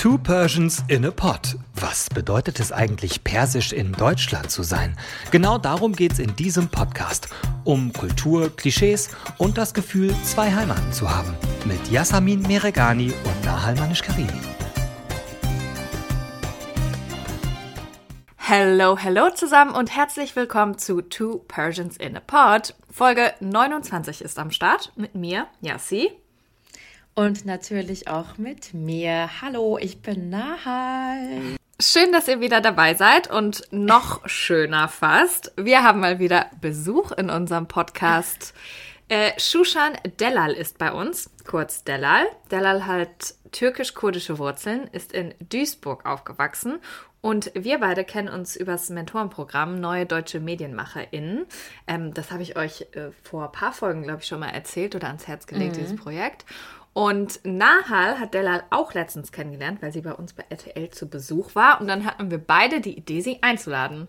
Two Persians in a Pot. Was bedeutet es eigentlich, persisch in Deutschland zu sein? Genau darum geht es in diesem Podcast. Um Kultur, Klischees und das Gefühl, zwei Heimaten zu haben. Mit Yasamin Meregani und Nahal Manish-Karimi. Hello, hello zusammen und herzlich willkommen zu Two Persians in a Pod. Folge 29 ist am Start mit mir, Yassi. Und natürlich auch mit mir. Hallo, ich bin Nahal. Schön, dass ihr wieder dabei seid und noch schöner fast. Wir haben mal wieder Besuch in unserem Podcast. Äh, Shushan Delal ist bei uns, kurz Delal. Delal hat türkisch-kurdische Wurzeln, ist in Duisburg aufgewachsen und wir beide kennen uns übers Mentorenprogramm Neue Deutsche MedienmacherInnen. Ähm, das habe ich euch äh, vor ein paar Folgen, glaube ich, schon mal erzählt oder ans Herz gelegt, mhm. dieses Projekt. Und Nahal hat Delal auch letztens kennengelernt, weil sie bei uns bei RTL zu Besuch war. Und dann hatten wir beide die Idee, sie einzuladen.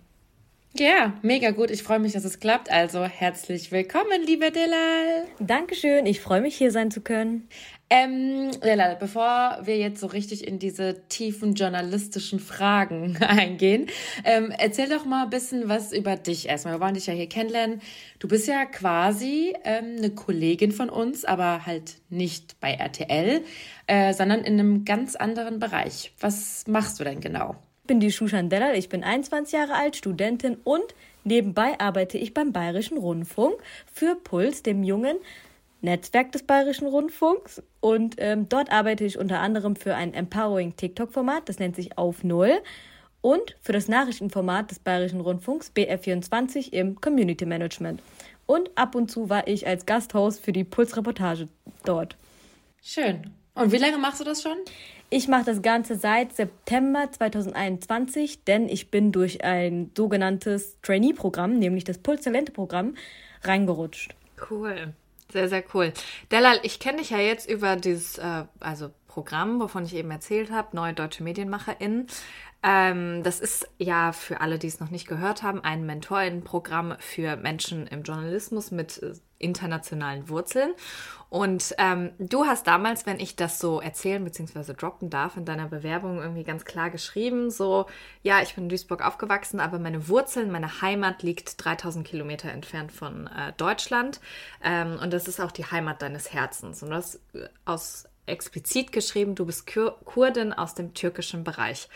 Ja, mega gut. Ich freue mich, dass es klappt. Also herzlich willkommen, liebe Delal. Dankeschön. Ich freue mich, hier sein zu können. Ähm, Delal, bevor wir jetzt so richtig in diese tiefen journalistischen Fragen eingehen, ähm, erzähl doch mal ein bisschen was über dich erstmal. Wir wollen dich ja hier kennenlernen. Du bist ja quasi ähm, eine Kollegin von uns, aber halt nicht bei RTL, äh, sondern in einem ganz anderen Bereich. Was machst du denn genau? Ich bin die Shushan Delal, ich bin 21 Jahre alt, Studentin und nebenbei arbeite ich beim Bayerischen Rundfunk für Puls, dem jungen Netzwerk des Bayerischen Rundfunks. Und ähm, dort arbeite ich unter anderem für ein Empowering TikTok-Format, das nennt sich Auf Null. Und für das Nachrichtenformat des Bayerischen Rundfunks BR24 im Community Management. Und ab und zu war ich als Gasthost für die Puls-Reportage dort. Schön. Und wie lange machst du das schon? Ich mache das Ganze seit September 2021, denn ich bin durch ein sogenanntes Trainee-Programm, nämlich das Puls-Talente-Programm, reingerutscht. Cool. Sehr, sehr cool. Delal, ich kenne dich ja jetzt über dieses äh, also Programm, wovon ich eben erzählt habe, Neue Deutsche MedienmacherInnen. Ähm, das ist ja für alle, die es noch nicht gehört haben, ein Mentorinnenprogramm für Menschen im Journalismus mit äh, internationalen Wurzeln. Und ähm, du hast damals, wenn ich das so erzählen bzw. droppen darf, in deiner Bewerbung irgendwie ganz klar geschrieben, so, ja, ich bin in Duisburg aufgewachsen, aber meine Wurzeln, meine Heimat liegt 3000 Kilometer entfernt von äh, Deutschland. Ähm, und das ist auch die Heimat deines Herzens. Und du hast äh, aus explizit geschrieben, du bist Kur Kurdin aus dem türkischen Bereich.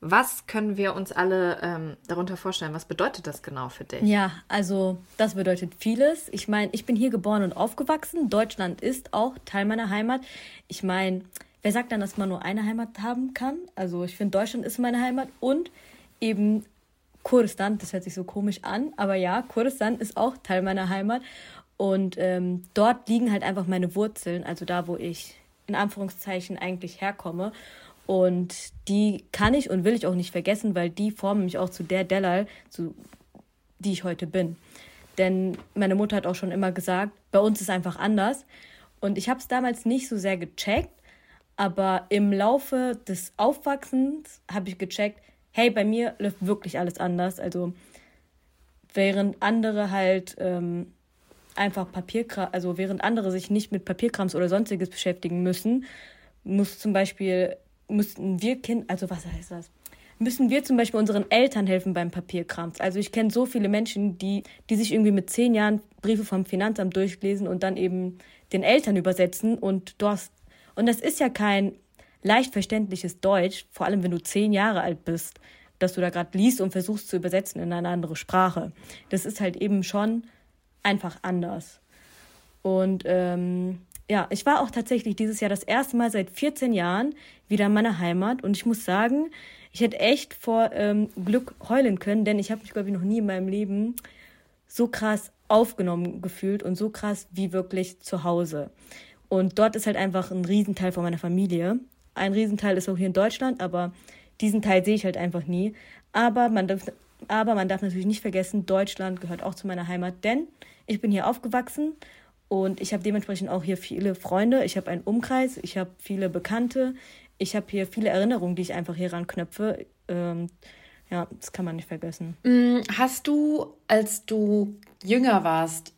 Was können wir uns alle ähm, darunter vorstellen? Was bedeutet das genau für dich? Ja, also das bedeutet vieles. Ich meine, ich bin hier geboren und aufgewachsen. Deutschland ist auch Teil meiner Heimat. Ich meine, wer sagt dann, dass man nur eine Heimat haben kann? Also ich finde, Deutschland ist meine Heimat und eben Kurdistan, das hört sich so komisch an, aber ja, Kurdistan ist auch Teil meiner Heimat. Und ähm, dort liegen halt einfach meine Wurzeln, also da, wo ich in Anführungszeichen eigentlich herkomme. Und die kann ich und will ich auch nicht vergessen, weil die formen mich auch zu der Delal, zu, die ich heute bin. Denn meine Mutter hat auch schon immer gesagt, bei uns ist einfach anders. Und ich habe es damals nicht so sehr gecheckt, aber im Laufe des Aufwachsens habe ich gecheckt, hey, bei mir läuft wirklich alles anders. Also während andere halt ähm, einfach Papierkram, also während andere sich nicht mit Papierkrams oder sonstiges beschäftigen müssen, muss zum Beispiel müssten wir Kind, also was heißt das? Müssen wir zum Beispiel unseren Eltern helfen beim Papierkrams? Also ich kenne so viele Menschen, die, die sich irgendwie mit zehn Jahren Briefe vom Finanzamt durchlesen und dann eben den Eltern übersetzen und du hast, und das ist ja kein leicht verständliches Deutsch, vor allem wenn du zehn Jahre alt bist, dass du da gerade liest und versuchst zu übersetzen in eine andere Sprache. Das ist halt eben schon einfach anders. Und ähm, ja, ich war auch tatsächlich dieses Jahr das erste Mal seit 14 Jahren wieder in meiner Heimat und ich muss sagen, ich hätte echt vor ähm, Glück heulen können, denn ich habe mich, glaube ich, noch nie in meinem Leben so krass aufgenommen gefühlt und so krass wie wirklich zu Hause. Und dort ist halt einfach ein Riesenteil von meiner Familie. Ein Riesenteil ist auch hier in Deutschland, aber diesen Teil sehe ich halt einfach nie. Aber man darf, aber man darf natürlich nicht vergessen, Deutschland gehört auch zu meiner Heimat, denn ich bin hier aufgewachsen und ich habe dementsprechend auch hier viele Freunde, ich habe einen Umkreis, ich habe viele Bekannte, ich habe hier viele Erinnerungen, die ich einfach hier ranknöpfe. Ähm, ja, das kann man nicht vergessen. Mm, hast du, als du jünger warst,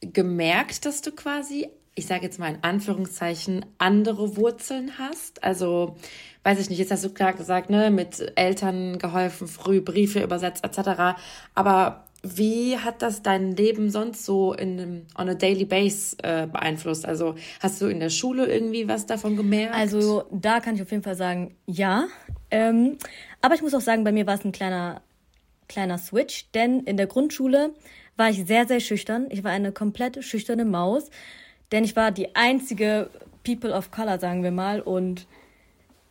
gemerkt, dass du quasi ich sage jetzt mal in Anführungszeichen, andere Wurzeln hast? Also, weiß ich nicht, jetzt hast du klar gesagt, ne, mit Eltern geholfen, früh Briefe übersetzt etc. Aber wie hat das dein Leben sonst so in on a daily base äh, beeinflusst? Also hast du in der Schule irgendwie was davon gemerkt? Also da kann ich auf jeden Fall sagen, ja. Ähm, aber ich muss auch sagen, bei mir war es ein kleiner kleiner Switch, denn in der Grundschule war ich sehr sehr schüchtern. Ich war eine komplett schüchterne Maus, denn ich war die einzige People of Color, sagen wir mal, und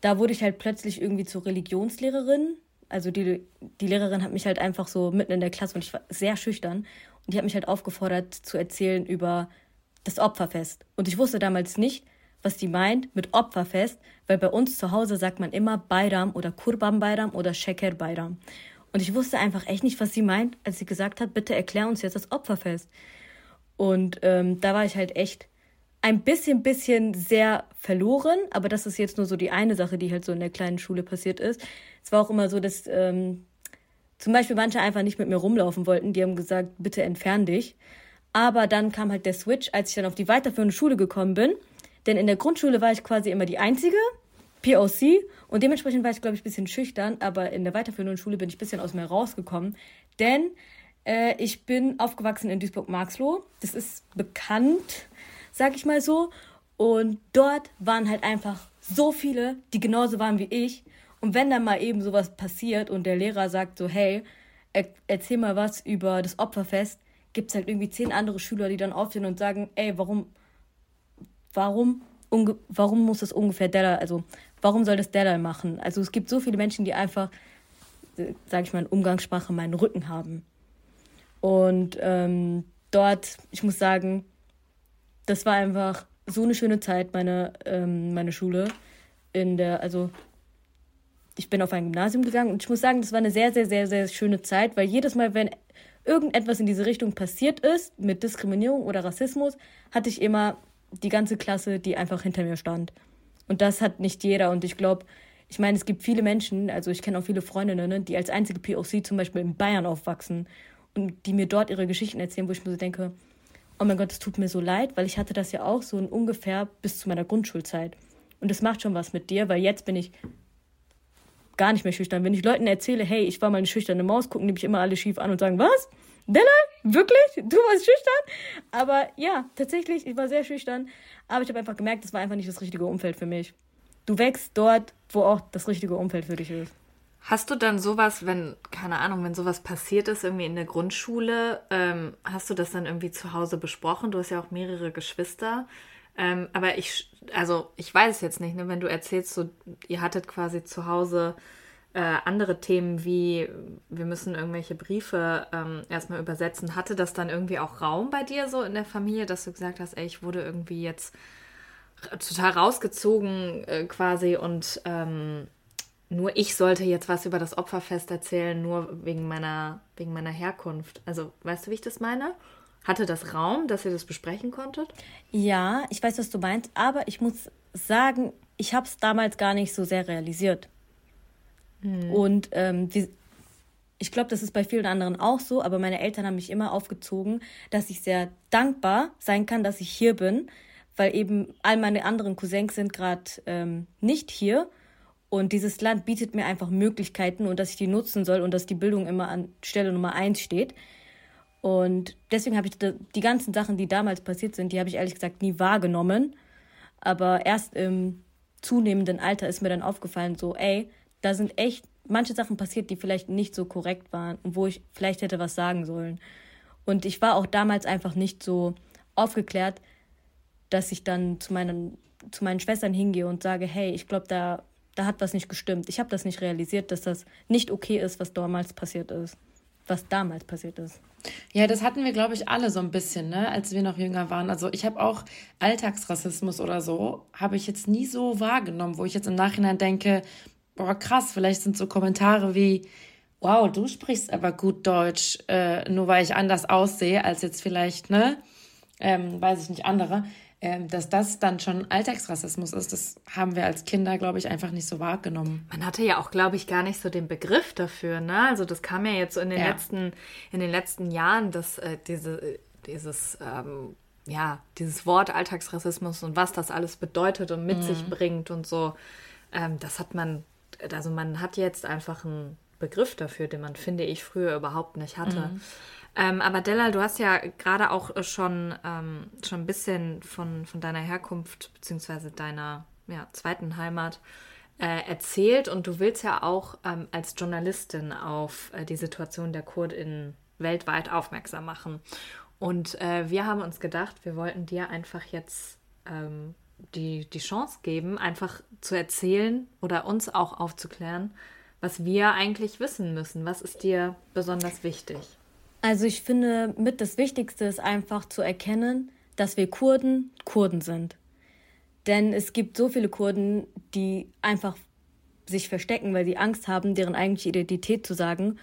da wurde ich halt plötzlich irgendwie zur Religionslehrerin also die, die Lehrerin hat mich halt einfach so mitten in der Klasse und ich war sehr schüchtern und die hat mich halt aufgefordert zu erzählen über das Opferfest. Und ich wusste damals nicht, was die meint mit Opferfest, weil bei uns zu Hause sagt man immer Bayram oder Kurban Bayram oder Sheker Bayram. Und ich wusste einfach echt nicht, was sie meint, als sie gesagt hat, bitte erklär uns jetzt das Opferfest. Und ähm, da war ich halt echt ein bisschen, bisschen sehr verloren, aber das ist jetzt nur so die eine Sache, die halt so in der kleinen Schule passiert ist. Es war auch immer so, dass ähm, zum Beispiel manche einfach nicht mit mir rumlaufen wollten. Die haben gesagt, bitte entfern dich. Aber dann kam halt der Switch, als ich dann auf die weiterführende Schule gekommen bin. Denn in der Grundschule war ich quasi immer die Einzige, POC, und dementsprechend war ich, glaube ich, ein bisschen schüchtern. Aber in der weiterführenden Schule bin ich ein bisschen aus mir rausgekommen. Denn äh, ich bin aufgewachsen in Duisburg-Marxloh. Das ist bekannt sag ich mal so. Und dort waren halt einfach so viele, die genauso waren wie ich. Und wenn dann mal eben sowas passiert und der Lehrer sagt so, hey, er, erzähl mal was über das Opferfest, gibt es halt irgendwie zehn andere Schüler, die dann aufstehen und sagen, ey, warum, warum, warum muss das ungefähr der da, also warum soll das der da machen? Also es gibt so viele Menschen, die einfach, sag ich mal in Umgangssprache, meinen Rücken haben. Und ähm, dort, ich muss sagen, das war einfach so eine schöne Zeit, meine, ähm, meine Schule. In der, also ich bin auf ein Gymnasium gegangen und ich muss sagen, das war eine sehr, sehr, sehr, sehr schöne Zeit, weil jedes Mal, wenn irgendetwas in diese Richtung passiert ist, mit Diskriminierung oder Rassismus, hatte ich immer die ganze Klasse, die einfach hinter mir stand. Und das hat nicht jeder. Und ich glaube, ich meine, es gibt viele Menschen, also ich kenne auch viele Freundinnen, ne, die als einzige POC zum Beispiel in Bayern aufwachsen und die mir dort ihre Geschichten erzählen, wo ich mir so denke, oh mein Gott, es tut mir so leid, weil ich hatte das ja auch so in ungefähr bis zu meiner Grundschulzeit. Und das macht schon was mit dir, weil jetzt bin ich gar nicht mehr schüchtern. Wenn ich Leuten erzähle, hey, ich war mal eine schüchterne Maus, gucken die mich immer alle schief an und sagen, was? Della? Wirklich? Du warst schüchtern? Aber ja, tatsächlich, ich war sehr schüchtern. Aber ich habe einfach gemerkt, das war einfach nicht das richtige Umfeld für mich. Du wächst dort, wo auch das richtige Umfeld für dich ist. Hast du dann sowas, wenn, keine Ahnung, wenn sowas passiert ist, irgendwie in der Grundschule, ähm, hast du das dann irgendwie zu Hause besprochen? Du hast ja auch mehrere Geschwister. Ähm, aber ich, also ich weiß es jetzt nicht, ne? wenn du erzählst, so, ihr hattet quasi zu Hause äh, andere Themen wie, wir müssen irgendwelche Briefe ähm, erstmal übersetzen. Hatte das dann irgendwie auch Raum bei dir so in der Familie, dass du gesagt hast, ey, ich wurde irgendwie jetzt total rausgezogen äh, quasi und ähm, nur ich sollte jetzt was über das Opferfest erzählen, nur wegen meiner, wegen meiner Herkunft. Also, weißt du, wie ich das meine? Hatte das Raum, dass ihr das besprechen konntet? Ja, ich weiß, was du meinst, aber ich muss sagen, ich habe es damals gar nicht so sehr realisiert. Hm. Und ähm, ich glaube, das ist bei vielen anderen auch so, aber meine Eltern haben mich immer aufgezogen, dass ich sehr dankbar sein kann, dass ich hier bin, weil eben all meine anderen Cousins sind gerade ähm, nicht hier und dieses Land bietet mir einfach Möglichkeiten und dass ich die nutzen soll und dass die Bildung immer an Stelle Nummer eins steht. Und deswegen habe ich die ganzen Sachen, die damals passiert sind, die habe ich ehrlich gesagt nie wahrgenommen. Aber erst im zunehmenden Alter ist mir dann aufgefallen, so, ey, da sind echt manche Sachen passiert, die vielleicht nicht so korrekt waren und wo ich vielleicht hätte was sagen sollen. Und ich war auch damals einfach nicht so aufgeklärt, dass ich dann zu meinen, zu meinen Schwestern hingehe und sage, hey, ich glaube, da da hat was nicht gestimmt. Ich habe das nicht realisiert, dass das nicht okay ist, was damals passiert ist. Was damals passiert ist. Ja, das hatten wir, glaube ich, alle so ein bisschen, ne, als wir noch jünger waren. Also ich habe auch Alltagsrassismus oder so, habe ich jetzt nie so wahrgenommen, wo ich jetzt im Nachhinein denke, boah, krass, vielleicht sind so Kommentare wie, wow, du sprichst aber gut Deutsch, äh, nur weil ich anders aussehe als jetzt vielleicht, ne, ähm, weiß ich nicht, andere dass das dann schon Alltagsrassismus ist, das haben wir als Kinder, glaube ich, einfach nicht so wahrgenommen. Man hatte ja auch, glaube ich, gar nicht so den Begriff dafür. Ne? Also das kam ja jetzt so in den, ja. letzten, in den letzten Jahren, dass äh, diese, dieses ähm, ja, dieses Wort Alltagsrassismus und was das alles bedeutet und mit mhm. sich bringt und so, ähm, das hat man, also man hat jetzt einfach einen Begriff dafür, den man, finde ich, früher überhaupt nicht hatte. Mhm. Ähm, aber Della, du hast ja gerade auch schon, ähm, schon ein bisschen von, von deiner Herkunft bzw. deiner ja, zweiten Heimat äh, erzählt und du willst ja auch ähm, als Journalistin auf äh, die Situation der KurdInnen weltweit aufmerksam machen. Und äh, wir haben uns gedacht, wir wollten dir einfach jetzt ähm, die, die Chance geben, einfach zu erzählen oder uns auch aufzuklären, was wir eigentlich wissen müssen. Was ist dir besonders wichtig? Also ich finde, mit das Wichtigste ist einfach zu erkennen, dass wir Kurden Kurden sind. Denn es gibt so viele Kurden, die einfach sich verstecken, weil sie Angst haben, deren eigentliche Identität zu sagen.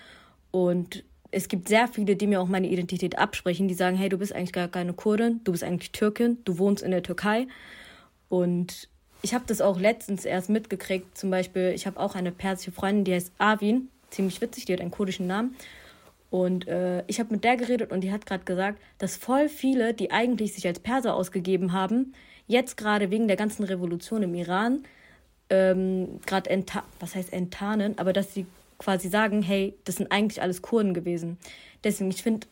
Und es gibt sehr viele, die mir auch meine Identität absprechen, die sagen, hey, du bist eigentlich gar keine Kurdin, du bist eigentlich Türkin, du wohnst in der Türkei. Und ich habe das auch letztens erst mitgekriegt. Zum Beispiel, ich habe auch eine persische Freundin, die heißt Arvin, ziemlich witzig, die hat einen kurdischen Namen. Und äh, ich habe mit der geredet und die hat gerade gesagt, dass voll viele, die eigentlich sich als Perser ausgegeben haben, jetzt gerade wegen der ganzen Revolution im Iran ähm, gerade was heißt enttarnen, aber dass sie quasi sagen, hey, das sind eigentlich alles Kurden gewesen. Deswegen, ich finde,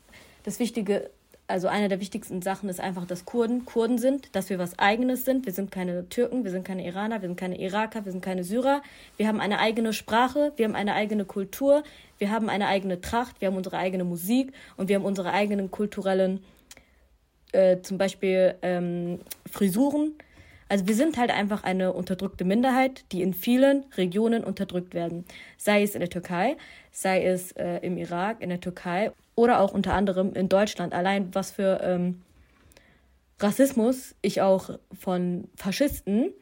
das Wichtige, also eine der wichtigsten Sachen ist einfach, dass Kurden Kurden sind, dass wir was Eigenes sind. Wir sind keine Türken, wir sind keine Iraner, wir sind keine Iraker, wir sind keine Syrer. Wir haben eine eigene Sprache, wir haben eine eigene Kultur, wir haben eine eigene Tracht, wir haben unsere eigene Musik und wir haben unsere eigenen kulturellen, äh, zum Beispiel ähm, Frisuren. Also wir sind halt einfach eine unterdrückte Minderheit, die in vielen Regionen unterdrückt werden. Sei es in der Türkei, sei es äh, im Irak, in der Türkei oder auch unter anderem in Deutschland. Allein was für ähm, Rassismus ich auch von Faschisten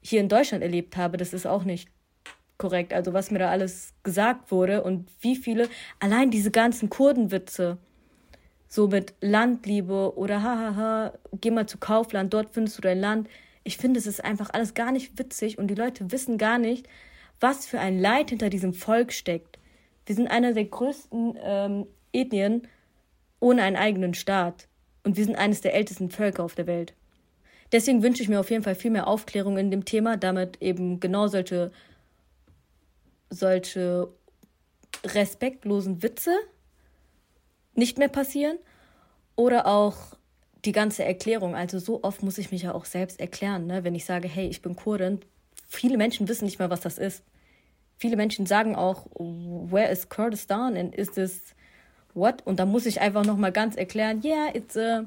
hier in Deutschland erlebt habe, das ist auch nicht korrekt. Also was mir da alles gesagt wurde und wie viele, allein diese ganzen Kurdenwitze, so mit Landliebe oder hahaha, geh mal zu Kaufland, dort findest du dein Land ich finde, es ist einfach alles gar nicht witzig und die Leute wissen gar nicht, was für ein Leid hinter diesem Volk steckt. Wir sind einer der größten ähm, Ethnien ohne einen eigenen Staat und wir sind eines der ältesten Völker auf der Welt. Deswegen wünsche ich mir auf jeden Fall viel mehr Aufklärung in dem Thema, damit eben genau solche, solche respektlosen Witze nicht mehr passieren oder auch die ganze Erklärung, also so oft muss ich mich ja auch selbst erklären, ne? wenn ich sage, hey, ich bin Kurdin. Viele Menschen wissen nicht mal, was das ist. Viele Menschen sagen auch, where is Kurdistan and is this what? Und da muss ich einfach nochmal ganz erklären, yeah, it's a,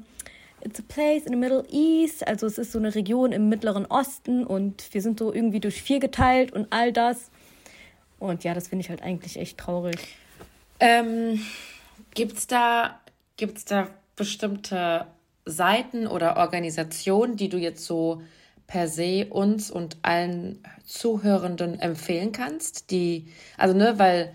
it's a place in the Middle East. Also es ist so eine Region im Mittleren Osten und wir sind so irgendwie durch vier geteilt und all das. Und ja, das finde ich halt eigentlich echt traurig. Ähm, gibt's da, gibt's da bestimmte Seiten oder Organisationen, die du jetzt so per se uns und allen Zuhörenden empfehlen kannst, die, also ne, weil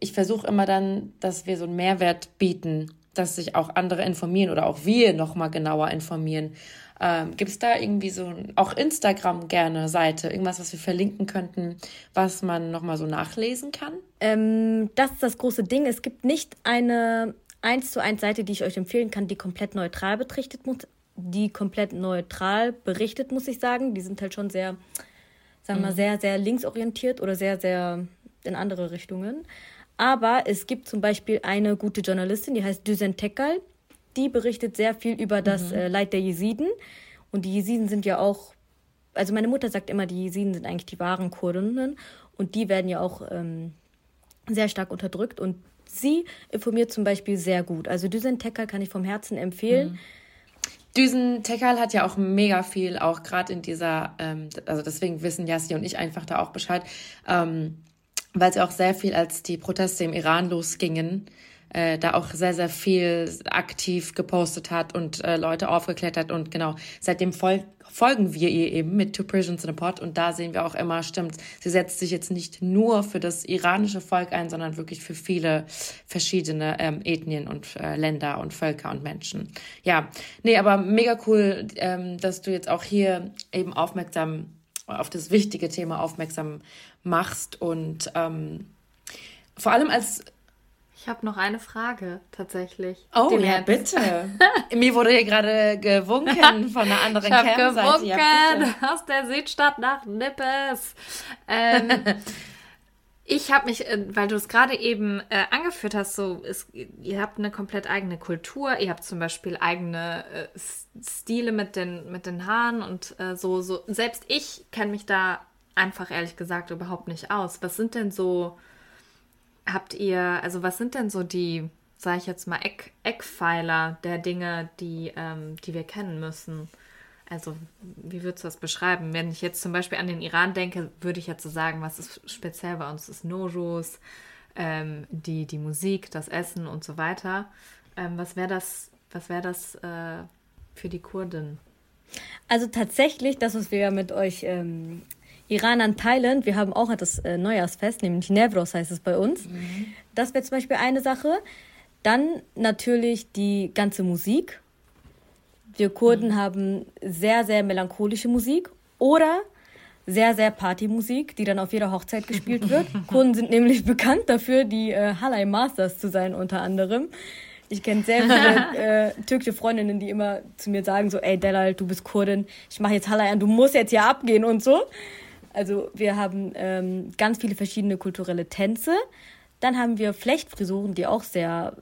ich versuche immer dann, dass wir so einen Mehrwert bieten, dass sich auch andere informieren oder auch wir nochmal genauer informieren. Ähm, Gibt es da irgendwie so, auch Instagram gerne Seite, irgendwas, was wir verlinken könnten, was man nochmal so nachlesen kann? Ähm, das ist das große Ding. Es gibt nicht eine eins zu eins Seite, die ich euch empfehlen kann, die komplett neutral betrichtet muss, die komplett neutral berichtet, muss ich sagen. Die sind halt schon sehr, sagen wir mal, mhm. sehr, sehr linksorientiert oder sehr, sehr in andere Richtungen. Aber es gibt zum Beispiel eine gute Journalistin, die heißt Düsen Tekal. Die berichtet sehr viel über das mhm. äh, Leid der Jesiden. Und die Jesiden sind ja auch, also meine Mutter sagt immer, die Jesiden sind eigentlich die wahren Kurdinnen. Und die werden ja auch ähm, sehr stark unterdrückt. Und sie informiert zum Beispiel sehr gut. Also Düsen Tekal kann ich vom Herzen empfehlen. Mhm. Düsen Tekal hat ja auch mega viel, auch gerade in dieser, ähm, also deswegen wissen Yassi und ich einfach da auch Bescheid, ähm, weil sie auch sehr viel, als die Proteste im Iran losgingen, äh, da auch sehr, sehr viel aktiv gepostet hat und äh, Leute aufgeklärt hat. Und genau, seitdem fol folgen wir ihr eben mit Two Prisons in a Pot. Und da sehen wir auch immer, stimmt, sie setzt sich jetzt nicht nur für das iranische Volk ein, sondern wirklich für viele verschiedene ähm, Ethnien und äh, Länder und Völker und Menschen. Ja, nee, aber mega cool, ähm, dass du jetzt auch hier eben aufmerksam auf das wichtige Thema aufmerksam machst und ähm, vor allem als Ich habe noch eine Frage tatsächlich. Oh ja, bitte. Mir wurde hier gerade gewunken von einer anderen Campseite. Ja, aus der Südstadt nach Nippes. Ähm, ich habe mich, äh, weil du es gerade eben äh, angeführt hast, so ist, ihr habt eine komplett eigene Kultur, ihr habt zum Beispiel eigene äh, Stile mit den, mit den Haaren und äh, so, so. Selbst ich kenne mich da einfach ehrlich gesagt überhaupt nicht aus. Was sind denn so, habt ihr, also was sind denn so die, sage ich jetzt mal, Eck, Eckpfeiler der Dinge, die, ähm, die wir kennen müssen? Also, wie würdest du das beschreiben? Wenn ich jetzt zum Beispiel an den Iran denke, würde ich jetzt so sagen, was ist speziell bei uns? Das Nojos, ähm, die, die Musik, das Essen und so weiter. Ähm, was wäre das, was wär das äh, für die Kurden? Also tatsächlich, das, was wir mit euch ähm, Iranern teilen, wir haben auch das äh, Neujahrsfest, nämlich Nevros heißt es bei uns. Mhm. Das wäre zum Beispiel eine Sache. Dann natürlich die ganze Musik. Wir Kurden mhm. haben sehr, sehr melancholische Musik oder sehr, sehr Partymusik, die dann auf jeder Hochzeit gespielt wird. Kurden sind nämlich bekannt dafür, die äh, Halay Masters zu sein, unter anderem. Ich kenne sehr viele äh, türkische Freundinnen, die immer zu mir sagen so, ey Delal, du bist Kurdin, ich mache jetzt Halay an, du musst jetzt hier abgehen und so. Also wir haben ähm, ganz viele verschiedene kulturelle Tänze. Dann haben wir Flechtfrisuren, die auch sehr,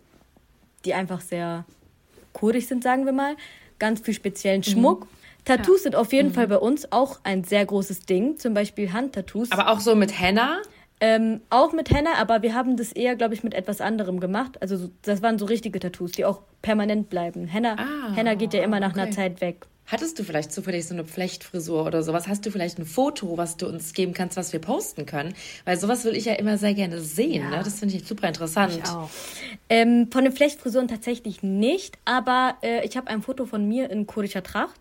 die einfach sehr kurdisch sind, sagen wir mal ganz viel speziellen mhm. Schmuck. Tattoos ja. sind auf jeden mhm. Fall bei uns auch ein sehr großes Ding, zum Beispiel Handtattoos. Aber auch so mit Henna? Ähm, auch mit Henna, aber wir haben das eher, glaube ich, mit etwas anderem gemacht. Also das waren so richtige Tattoos, die auch permanent bleiben. Henna, ah, Henna geht ja immer nach okay. einer Zeit weg. Hattest du vielleicht zufällig so eine Flechtfrisur oder sowas? Hast du vielleicht ein Foto, was du uns geben kannst, was wir posten können? Weil sowas will ich ja immer sehr gerne sehen. Ja. Ne? Das finde ich super interessant. Ich auch. Ähm, von den Flechtfrisuren tatsächlich nicht, aber äh, ich habe ein Foto von mir in kurdischer Tracht.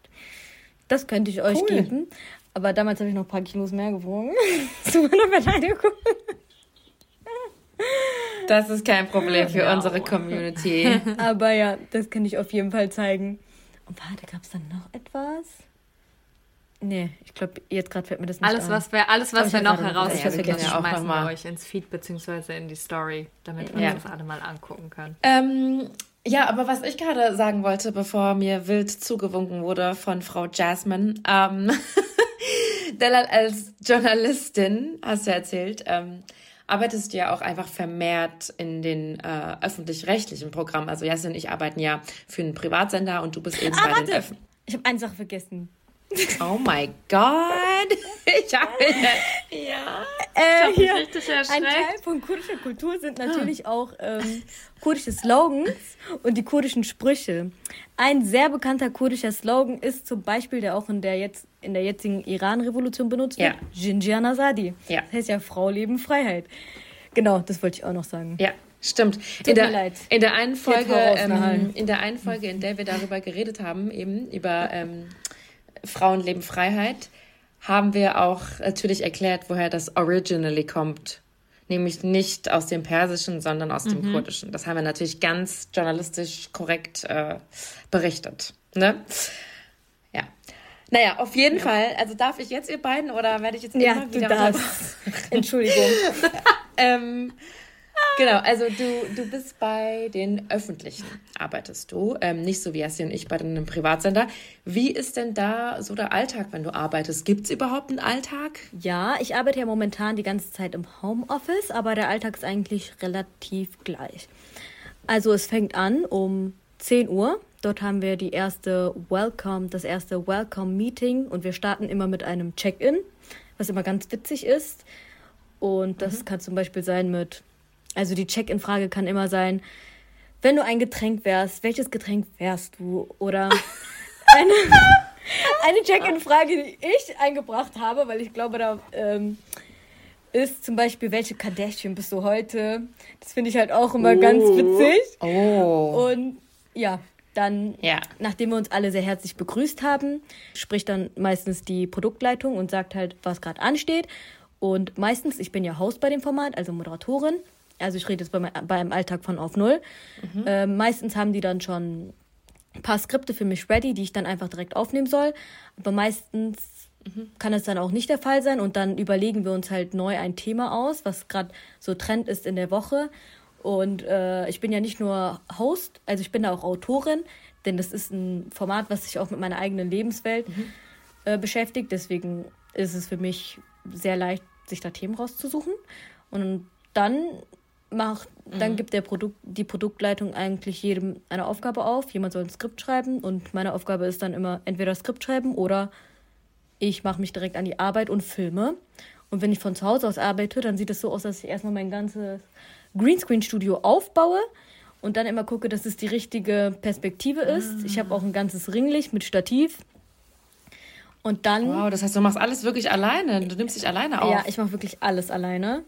Das könnte ich euch cool. geben. Aber damals habe ich noch ein paar Kilos mehr gewogen. Zu meiner Verteidigung. Das ist kein Problem für ja. unsere Community. Aber ja, das kann ich auf jeden Fall zeigen. Und warte, gab es dann noch etwas? Nee, ich glaube, jetzt gerade fällt mir das nicht alles, ein. Was wir, alles, was glaub, wir noch herausfinden, ja, schmeißen wir euch ins Feed bzw. in die Story, damit wir ja. uns das alle mal angucken können. Ähm, ja, aber was ich gerade sagen wollte, bevor mir wild zugewunken wurde von Frau Jasmine, ähm, Delal als Journalistin, hast du erzählt, ähm, arbeitest du ja auch einfach vermehrt in den äh, öffentlich-rechtlichen Programmen. Also Jasmin und ich arbeiten ja für einen Privatsender und du bist eben ah, bei warte. den Öffn Ich habe eine Sache vergessen. Oh mein Gott. Ich habe ja. Äh, ich hier, richtig ein Teil von kurdischer Kultur sind natürlich auch ähm, kurdische Slogans und die kurdischen Sprüche. Ein sehr bekannter kurdischer Slogan ist zum Beispiel, der auch in der jetzt in der jetzigen Iran-Revolution benutzt wird, ja. Jinjian Azadi. Ja. Das heißt ja Frau, Leben, Freiheit. Genau, das wollte ich auch noch sagen. Ja, Stimmt. Tut in der, leid. in der einen Folge, ähm, in der einen Folge, in der wir darüber geredet haben, eben über ähm, Frauenleben Freiheit, haben wir auch natürlich erklärt, woher das originally kommt. Nämlich nicht aus dem Persischen, sondern aus dem mhm. Kurdischen. Das haben wir natürlich ganz journalistisch korrekt äh, berichtet. Ne? Ja. Naja, auf jeden ja. Fall. Also darf ich jetzt ihr beiden oder werde ich jetzt immer ja, wieder... Ja, Entschuldigung. ähm, Genau, also du, du bist bei den Öffentlichen, arbeitest du, ähm, nicht so wie Jassi und ich bei einem Privatsender. Wie ist denn da so der Alltag, wenn du arbeitest? Gibt es überhaupt einen Alltag? Ja, ich arbeite ja momentan die ganze Zeit im Homeoffice, aber der Alltag ist eigentlich relativ gleich. Also es fängt an um 10 Uhr. Dort haben wir die erste Welcome, das erste Welcome-Meeting und wir starten immer mit einem Check-in, was immer ganz witzig ist. Und das mhm. kann zum Beispiel sein mit also die Check-in-Frage kann immer sein, wenn du ein Getränk wärst, welches Getränk wärst du? Oder eine, eine Check-in-Frage, die ich eingebracht habe, weil ich glaube, da ähm, ist zum Beispiel, welche Kardashian bist du heute? Das finde ich halt auch immer oh. ganz witzig. Oh. Und ja, dann, ja. nachdem wir uns alle sehr herzlich begrüßt haben, spricht dann meistens die Produktleitung und sagt halt, was gerade ansteht. Und meistens, ich bin ja Host bei dem Format, also Moderatorin, also ich rede jetzt beim, beim Alltag von auf Null. Mhm. Äh, meistens haben die dann schon ein paar Skripte für mich ready, die ich dann einfach direkt aufnehmen soll. Aber meistens mhm. kann es dann auch nicht der Fall sein und dann überlegen wir uns halt neu ein Thema aus, was gerade so Trend ist in der Woche. Und äh, ich bin ja nicht nur Host, also ich bin da auch Autorin, denn das ist ein Format, was sich auch mit meiner eigenen Lebenswelt mhm. äh, beschäftigt. Deswegen ist es für mich sehr leicht, sich da Themen rauszusuchen. Und dann macht, mhm. dann gibt der Produkt, die Produktleitung eigentlich jedem eine Aufgabe auf. Jemand soll ein Skript schreiben und meine Aufgabe ist dann immer entweder Skript schreiben oder ich mache mich direkt an die Arbeit und filme. Und wenn ich von zu Hause aus arbeite, dann sieht es so aus, dass ich erstmal mein ganzes Greenscreen-Studio aufbaue und dann immer gucke, dass es die richtige Perspektive ist. Ich habe auch ein ganzes Ringlicht mit Stativ. Und dann. Wow, das heißt, du machst alles wirklich alleine. Du nimmst dich alleine auf. Ja, ich mache wirklich alles alleine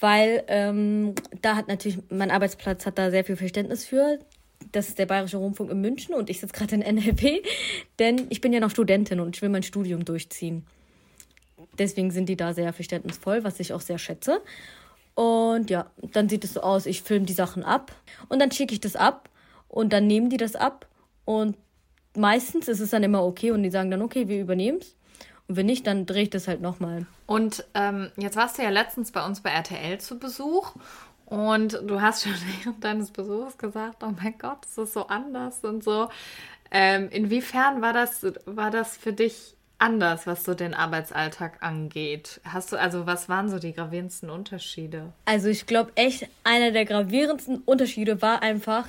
weil ähm, da hat natürlich, mein Arbeitsplatz hat da sehr viel Verständnis für. Das ist der Bayerische Rundfunk in München und ich sitze gerade in NLP, denn ich bin ja noch Studentin und ich will mein Studium durchziehen. Deswegen sind die da sehr verständnisvoll, was ich auch sehr schätze. Und ja, dann sieht es so aus, ich filme die Sachen ab und dann schicke ich das ab und dann nehmen die das ab und meistens ist es dann immer okay und die sagen dann, okay, wir übernehmen es. Und wenn nicht, dann drehe ich das halt nochmal. Und ähm, jetzt warst du ja letztens bei uns bei RTL zu Besuch und du hast schon während deines Besuchs gesagt, oh mein Gott, das ist so anders und so. Ähm, inwiefern war das, war das für dich anders, was so den Arbeitsalltag angeht? Hast du, also was waren so die gravierendsten Unterschiede? Also ich glaube echt, einer der gravierendsten Unterschiede war einfach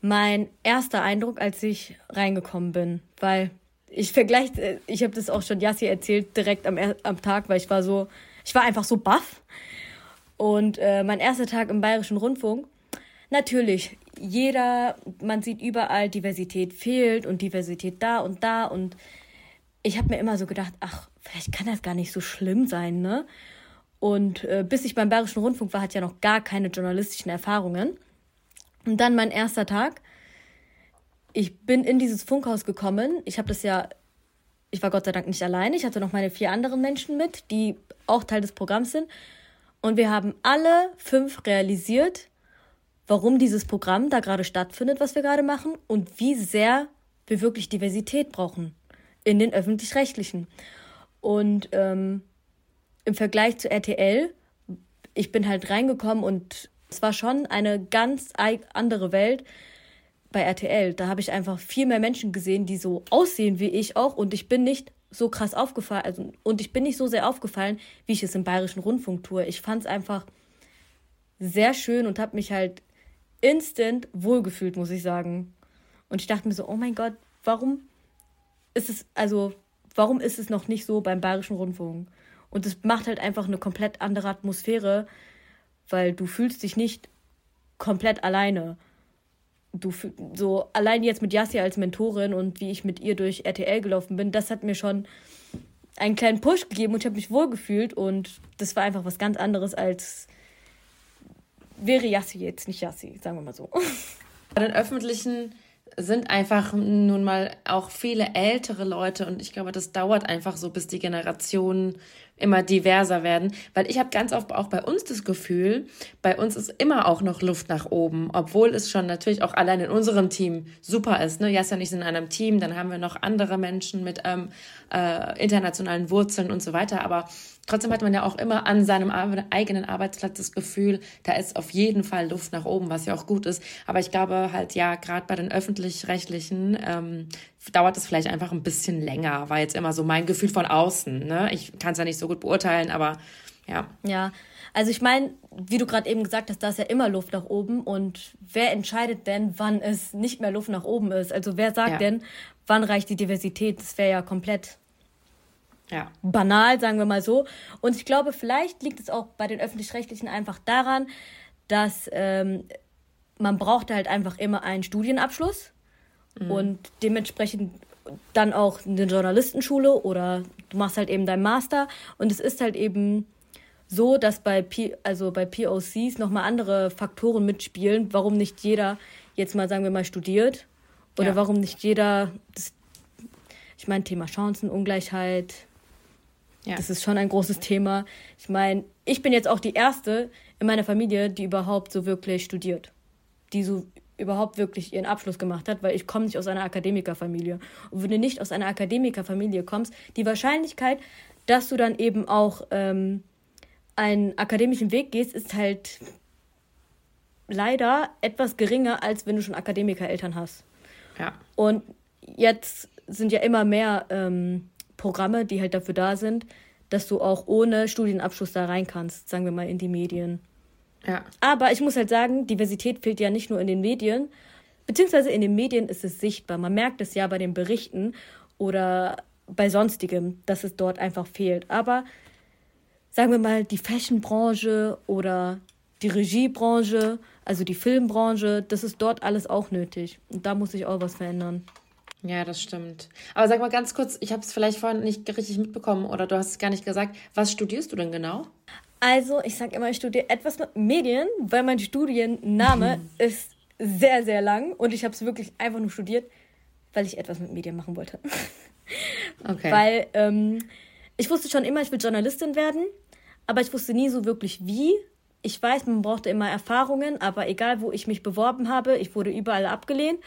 mein erster Eindruck, als ich reingekommen bin. Weil ich vergleiche, äh, ich habe das auch schon Yassi erzählt, direkt am, am Tag, weil ich war so, ich war einfach so baff. Und äh, mein erster Tag im Bayerischen Rundfunk, natürlich, jeder, man sieht überall, Diversität fehlt und Diversität da und da. Und ich habe mir immer so gedacht, ach, vielleicht kann das gar nicht so schlimm sein, ne? Und äh, bis ich beim Bayerischen Rundfunk war, hatte ich ja noch gar keine journalistischen Erfahrungen. Und dann mein erster Tag ich bin in dieses Funkhaus gekommen. Ich habe das ja, ich war Gott sei Dank nicht alleine. Ich hatte noch meine vier anderen Menschen mit, die auch Teil des Programms sind. Und wir haben alle fünf realisiert, warum dieses Programm da gerade stattfindet, was wir gerade machen und wie sehr wir wirklich Diversität brauchen in den öffentlich-rechtlichen. Und ähm, im Vergleich zu RTL, ich bin halt reingekommen und es war schon eine ganz andere Welt bei RTL. Da habe ich einfach viel mehr Menschen gesehen, die so aussehen wie ich auch. Und ich bin nicht so krass aufgefallen, also, und ich bin nicht so sehr aufgefallen, wie ich es im Bayerischen Rundfunk tue. Ich fand es einfach sehr schön und habe mich halt instant wohlgefühlt, muss ich sagen. Und ich dachte mir so, oh mein Gott, warum ist es, also, warum ist es noch nicht so beim Bayerischen Rundfunk? Und es macht halt einfach eine komplett andere Atmosphäre, weil du fühlst dich nicht komplett alleine du so allein jetzt mit Yassi als Mentorin und wie ich mit ihr durch RTL gelaufen bin, das hat mir schon einen kleinen Push gegeben und ich habe mich wohlgefühlt und das war einfach was ganz anderes als wäre Yassi jetzt nicht Yassi, sagen wir mal so. Bei den öffentlichen sind einfach nun mal auch viele ältere Leute und ich glaube, das dauert einfach so, bis die Generationen immer diverser werden, weil ich habe ganz oft auch bei uns das Gefühl, bei uns ist immer auch noch Luft nach oben, obwohl es schon natürlich auch allein in unserem Team super ist. Ne? Jasja und ich sind in einem Team, dann haben wir noch andere Menschen mit ähm, äh, internationalen Wurzeln und so weiter, aber Trotzdem hat man ja auch immer an seinem eigenen Arbeitsplatz das Gefühl, da ist auf jeden Fall Luft nach oben, was ja auch gut ist. Aber ich glaube halt, ja, gerade bei den öffentlich-rechtlichen ähm, dauert es vielleicht einfach ein bisschen länger, war jetzt immer so mein Gefühl von außen. Ne? Ich kann es ja nicht so gut beurteilen, aber ja. Ja, also ich meine, wie du gerade eben gesagt hast, da ist ja immer Luft nach oben. Und wer entscheidet denn, wann es nicht mehr Luft nach oben ist? Also wer sagt ja. denn, wann reicht die Diversität? Das wäre ja komplett ja. banal, sagen wir mal so. Und ich glaube, vielleicht liegt es auch bei den öffentlich-rechtlichen einfach daran, dass ähm, man braucht halt einfach immer einen Studienabschluss mhm. und dementsprechend dann auch eine Journalistenschule oder du machst halt eben deinen Master und es ist halt eben so, dass bei P also bei POCs nochmal andere Faktoren mitspielen, warum nicht jeder jetzt mal sagen wir mal studiert oder ja. warum nicht jeder das, ich meine Thema Chancenungleichheit ja. Das ist schon ein großes Thema. Ich meine, ich bin jetzt auch die erste in meiner Familie, die überhaupt so wirklich studiert. Die so überhaupt wirklich ihren Abschluss gemacht hat, weil ich komme nicht aus einer Akademikerfamilie. Und wenn du nicht aus einer Akademikerfamilie kommst, die Wahrscheinlichkeit, dass du dann eben auch ähm, einen akademischen Weg gehst, ist halt leider etwas geringer, als wenn du schon Akademikereltern hast. Ja. Und jetzt sind ja immer mehr ähm, Programme, die halt dafür da sind, dass du auch ohne Studienabschluss da rein kannst, sagen wir mal in die Medien. Ja. Aber ich muss halt sagen, Diversität fehlt ja nicht nur in den Medien, beziehungsweise in den Medien ist es sichtbar. Man merkt es ja bei den Berichten oder bei sonstigem, dass es dort einfach fehlt. Aber sagen wir mal, die Fashionbranche oder die Regiebranche, also die Filmbranche, das ist dort alles auch nötig. Und da muss sich auch was verändern. Ja, das stimmt. Aber sag mal ganz kurz, ich habe es vielleicht vorhin nicht richtig mitbekommen oder du hast es gar nicht gesagt. Was studierst du denn genau? Also, ich sage immer, ich studiere etwas mit Medien, weil mein Studienname ist sehr, sehr lang und ich habe es wirklich einfach nur studiert, weil ich etwas mit Medien machen wollte. Okay. Weil ähm, ich wusste schon immer, ich will Journalistin werden, aber ich wusste nie so wirklich wie. Ich weiß, man brauchte immer Erfahrungen, aber egal, wo ich mich beworben habe, ich wurde überall abgelehnt.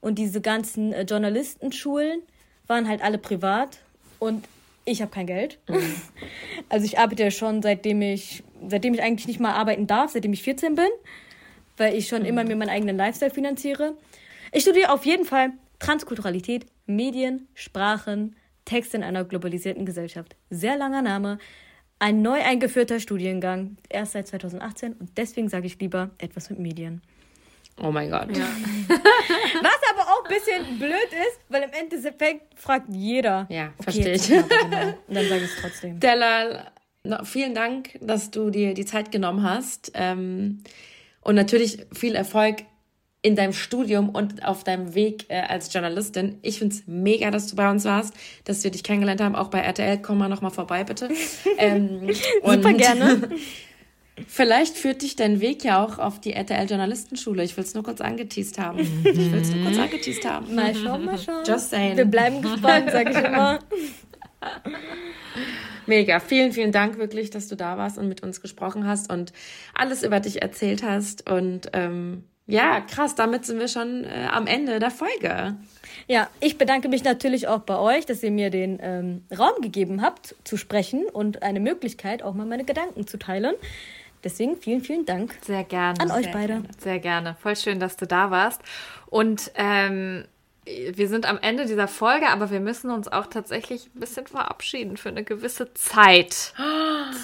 Und diese ganzen äh, Journalistenschulen waren halt alle privat und ich habe kein Geld. Also ich arbeite ja schon seitdem ich, seitdem ich eigentlich nicht mal arbeiten darf, seitdem ich 14 bin, weil ich schon immer mir meinen eigenen Lifestyle finanziere. Ich studiere auf jeden Fall Transkulturalität, Medien, Sprachen, Text in einer globalisierten Gesellschaft. Sehr langer Name. Ein neu eingeführter Studiengang, erst seit 2018 und deswegen sage ich lieber etwas mit Medien. Oh mein Gott. Was aber auch ein bisschen blöd ist, weil im Endeffekt fragt jeder. Ja, Okay, verstehe ich. Und dann sage ich es trotzdem. Delal, no, vielen Dank, dass du dir die Zeit genommen hast. Ähm, und natürlich viel Erfolg in deinem Studium und auf deinem Weg äh, als Journalistin. Ich finde es mega, dass du bei uns warst, dass wir dich kennengelernt haben. Auch bei RTL, komm mal nochmal vorbei, bitte. ähm, Super und gerne. Vielleicht führt dich dein Weg ja auch auf die RTL Journalistenschule. Ich will es nur kurz angeteased haben. Ich will es nur kurz angeteased haben. Mal schauen, mal schauen. Just saying. Wir bleiben gespannt, sage ich immer. Mega. Vielen, vielen Dank wirklich, dass du da warst und mit uns gesprochen hast und alles über dich erzählt hast. Und ähm, ja, krass, damit sind wir schon äh, am Ende der Folge. Ja, ich bedanke mich natürlich auch bei euch, dass ihr mir den ähm, Raum gegeben habt, zu sprechen und eine Möglichkeit, auch mal meine Gedanken zu teilen. Deswegen vielen, vielen Dank Sehr gerne. an euch Sehr beide. Sehr gerne. Voll schön, dass du da warst. Und ähm, wir sind am Ende dieser Folge, aber wir müssen uns auch tatsächlich ein bisschen verabschieden für eine gewisse Zeit.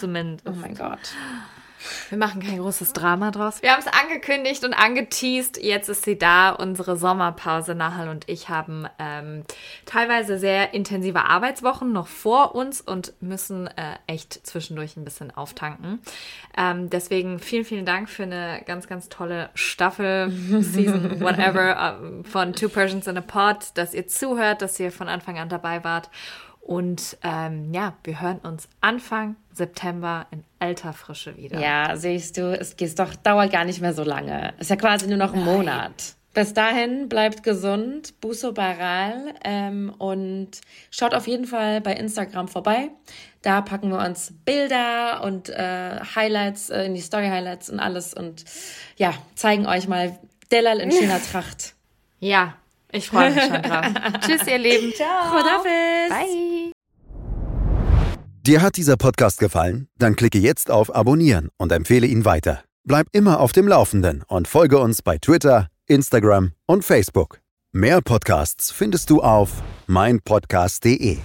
Zumindest. Oh mein Gott. Wir machen kein großes Drama draus. Wir haben es angekündigt und angeteased. Jetzt ist sie da. Unsere Sommerpause. Nahal und ich haben ähm, teilweise sehr intensive Arbeitswochen noch vor uns und müssen äh, echt zwischendurch ein bisschen auftanken. Ähm, deswegen vielen, vielen Dank für eine ganz, ganz tolle Staffel, Season, whatever, ähm, von Two Persians in a Pod, dass ihr zuhört, dass ihr von Anfang an dabei wart. Und ähm, ja, wir hören uns Anfang September in alter Frische wieder. Ja, siehst du, es geht doch, dauert gar nicht mehr so lange. Ist ja quasi nur noch ein Monat. Bis dahin bleibt gesund, Buso Baral ähm, und schaut auf jeden Fall bei Instagram vorbei. Da packen wir uns Bilder und äh, Highlights äh, in die Story Highlights und alles und ja, zeigen euch mal Delal in schöner Tracht. Ja, ich freue mich schon drauf. Tschüss, ihr Lieben. Ciao. Chodafis. Bye. Dir hat dieser Podcast gefallen? Dann klicke jetzt auf Abonnieren und empfehle ihn weiter. Bleib immer auf dem Laufenden und folge uns bei Twitter, Instagram und Facebook. Mehr Podcasts findest du auf meinpodcast.de.